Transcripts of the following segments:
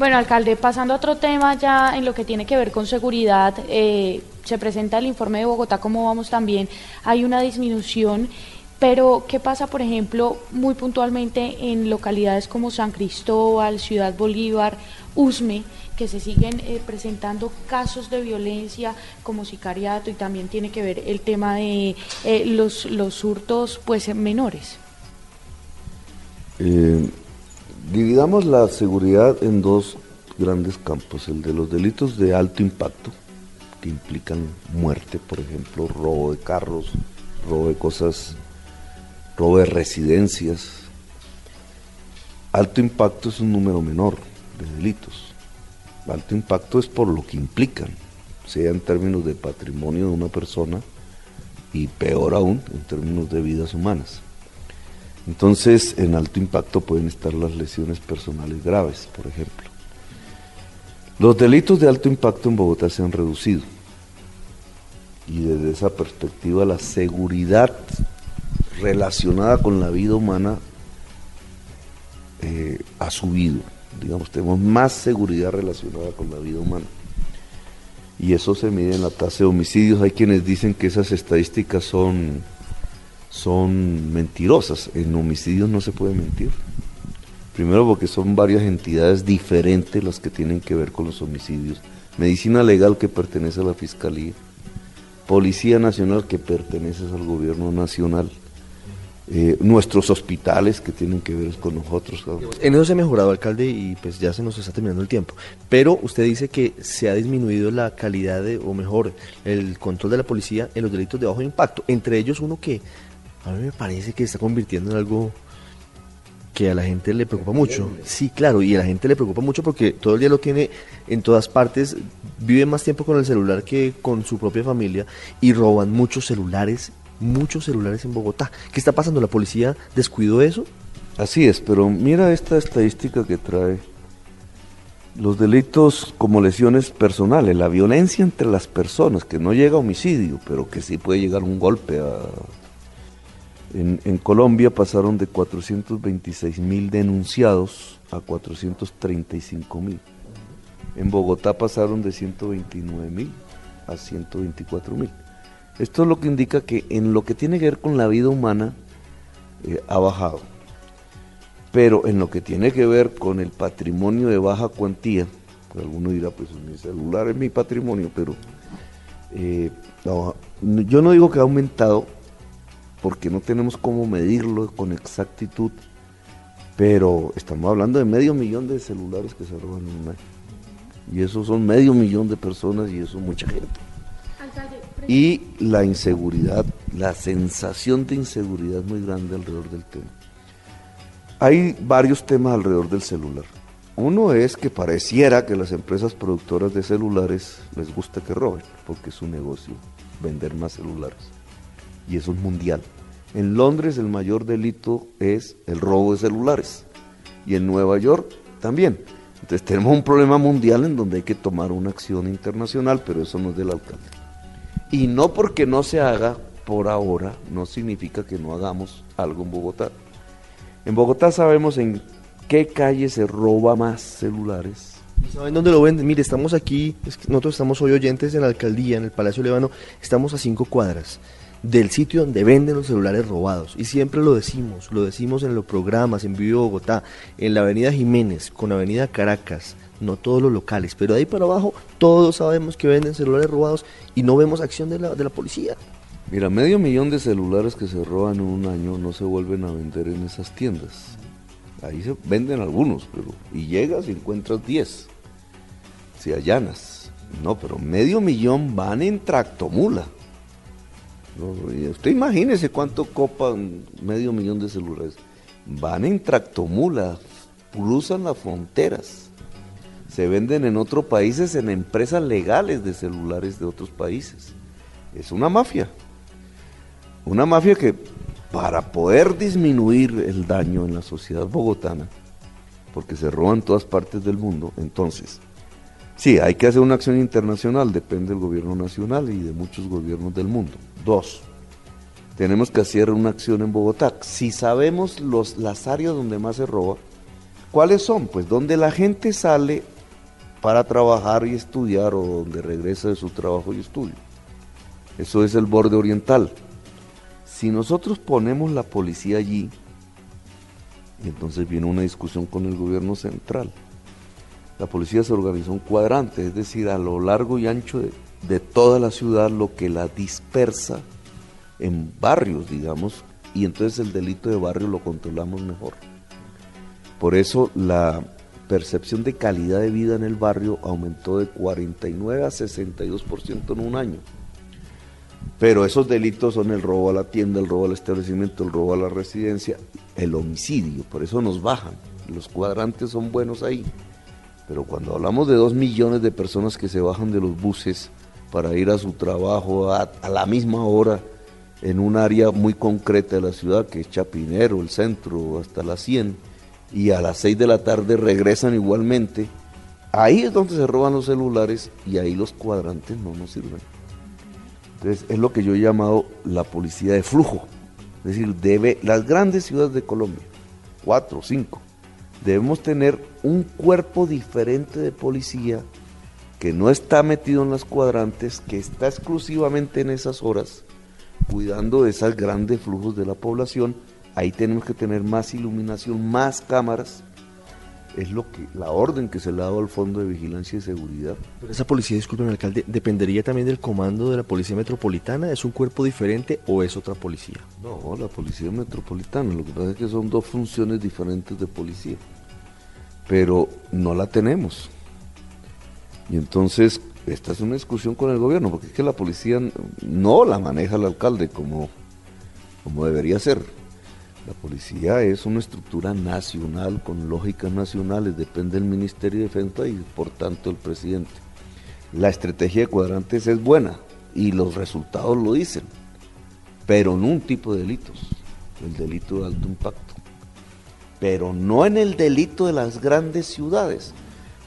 Bueno, alcalde, pasando a otro tema ya en lo que tiene que ver con seguridad, eh, se presenta el informe de Bogotá, como vamos también, hay una disminución, pero ¿qué pasa, por ejemplo, muy puntualmente en localidades como San Cristóbal, Ciudad Bolívar, Usme, que se siguen eh, presentando casos de violencia como sicariato y también tiene que ver el tema de eh, los, los hurtos pues menores? Eh, dividamos la seguridad en dos grandes campos, el de los delitos de alto impacto, que implican muerte, por ejemplo, robo de carros, robo de cosas, robo de residencias. Alto impacto es un número menor de delitos. Alto impacto es por lo que implican, sea en términos de patrimonio de una persona y peor aún en términos de vidas humanas. Entonces, en alto impacto pueden estar las lesiones personales graves, por ejemplo. Los delitos de alto impacto en Bogotá se han reducido. Y desde esa perspectiva, la seguridad relacionada con la vida humana eh, ha subido. Digamos, tenemos más seguridad relacionada con la vida humana. Y eso se mide en la tasa de homicidios. Hay quienes dicen que esas estadísticas son son mentirosas. En homicidios no se puede mentir. Primero porque son varias entidades diferentes las que tienen que ver con los homicidios. Medicina legal que pertenece a la Fiscalía, Policía Nacional que pertenece al Gobierno Nacional, eh, nuestros hospitales que tienen que ver con nosotros. En eso se ha mejorado, alcalde, y pues ya se nos está terminando el tiempo. Pero usted dice que se ha disminuido la calidad, de, o mejor, el control de la policía en los delitos de bajo impacto. Entre ellos uno que a mí me parece que está convirtiendo en algo que a la gente le preocupa mucho. Sí, claro, y a la gente le preocupa mucho porque todo el día lo tiene en todas partes, vive más tiempo con el celular que con su propia familia y roban muchos celulares, muchos celulares en Bogotá. ¿Qué está pasando? ¿La policía descuidó eso? Así es, pero mira esta estadística que trae. Los delitos como lesiones personales, la violencia entre las personas, que no llega a homicidio, pero que sí puede llegar un golpe a en, Colombia pasaron de 426 mil denunciados a 435 mil. En Bogotá pasaron de 129 mil a 124 mil. Esto es lo que indica que en lo que tiene que ver con la vida humana eh, ha bajado. Pero en lo que tiene que ver con el patrimonio de baja cuantía, alguno dirá, pues mi celular es mi patrimonio, pero eh, yo no digo que ha aumentado, porque no tenemos cómo medirlo con exactitud, pero estamos hablando de medio millón de celulares que se roban en un año. Y eso son medio millón de personas y eso es mucha gente. Y la inseguridad, la sensación de inseguridad muy grande alrededor del tema. Hay varios temas alrededor del celular. Uno es que pareciera que las empresas productoras de celulares les gusta que roben, porque es su negocio vender más celulares y eso es mundial. En Londres el mayor delito es el robo de celulares y en Nueva York también. Entonces tenemos un problema mundial en donde hay que tomar una acción internacional, pero eso no es del alcalde. Y no porque no se haga por ahora, no significa que no hagamos algo en Bogotá. En Bogotá sabemos en qué calle se roba más celulares. ¿Saben dónde lo venden? Mire, estamos aquí, nosotros estamos hoy oyentes en la alcaldía, en el Palacio Levano, estamos a cinco cuadras del sitio donde venden los celulares robados. Y siempre lo decimos, lo decimos en los programas, en Vivo Bogotá, en la Avenida Jiménez, con la Avenida Caracas, no todos los locales, pero de ahí para abajo todos sabemos que venden celulares robados y no vemos acción de la, de la policía. Mira, medio millón de celulares que se roban en un año no se vuelven a vender en esas tiendas. Ahí se venden algunos, pero y llegas y encuentras 10. Si allanas. No, pero medio millón van en tractomula. Usted imagínese cuánto copan medio millón de celulares. Van en tractomula, cruzan las fronteras se venden en otros países en empresas legales de celulares de otros países. Es una mafia. Una mafia que para poder disminuir el daño en la sociedad bogotana, porque se roban todas partes del mundo, entonces, sí, hay que hacer una acción internacional, depende del gobierno nacional y de muchos gobiernos del mundo. Dos, tenemos que hacer una acción en Bogotá. Si sabemos los, las áreas donde más se roba, ¿cuáles son? Pues donde la gente sale para trabajar y estudiar o donde regresa de su trabajo y estudio. Eso es el borde oriental. Si nosotros ponemos la policía allí, entonces viene una discusión con el gobierno central, la policía se organizó un cuadrante, es decir, a lo largo y ancho de, de toda la ciudad, lo que la dispersa en barrios, digamos, y entonces el delito de barrio lo controlamos mejor. Por eso la percepción de calidad de vida en el barrio aumentó de 49 a 62% en un año. Pero esos delitos son el robo a la tienda, el robo al establecimiento, el robo a la residencia, el homicidio, por eso nos bajan. Los cuadrantes son buenos ahí. Pero cuando hablamos de dos millones de personas que se bajan de los buses para ir a su trabajo a, la misma hora en un área muy concreta de la ciudad, que es Chapinero, el centro, hasta las 100, y a las 6 de la tarde regresan igualmente, ahí es donde se roban los celulares y ahí los cuadrantes no nos sirven. Entonces es lo que yo he llamado la policía de flujo. Es decir, debe, las grandes ciudades de Colombia, cuatro cinco, debemos tener un cuerpo diferente de policía que no está metido en las cuadrantes, que está exclusivamente en esas horas, cuidando de esos grandes flujos de la población. Ahí tenemos que tener más iluminación, más cámaras, es lo que la orden que se le ha dado al Fondo de Vigilancia y Seguridad. Pero esa policía, disculpen alcalde, ¿dependería también del comando de la Policía Metropolitana? ¿Es un cuerpo diferente o es otra policía? No, la Policía Metropolitana, lo que pasa es que son dos funciones diferentes de policía, pero no la tenemos. Y entonces, esta es una discusión con el gobierno, porque es que la policía no la maneja el alcalde como, como debería ser la policía es una estructura nacional con lógicas nacionales, depende del Ministerio de Defensa y por tanto el presidente. La estrategia de cuadrantes es buena y los resultados lo dicen, pero en un tipo de delitos, el delito de alto impacto, pero no en el delito de las grandes ciudades,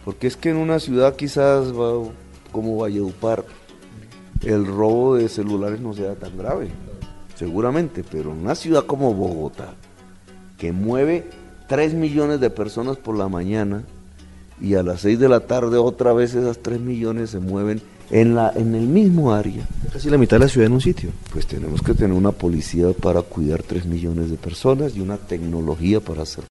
porque es que en una ciudad quizás como Valledupar el robo de celulares no sea tan grave seguramente, pero en una ciudad como Bogotá, que mueve 3 millones de personas por la mañana y a las 6 de la tarde otra vez esas 3 millones se mueven en, la, en el mismo área. Casi la mitad de la ciudad en un sitio. Pues tenemos que tener una policía para cuidar 3 millones de personas y una tecnología para hacer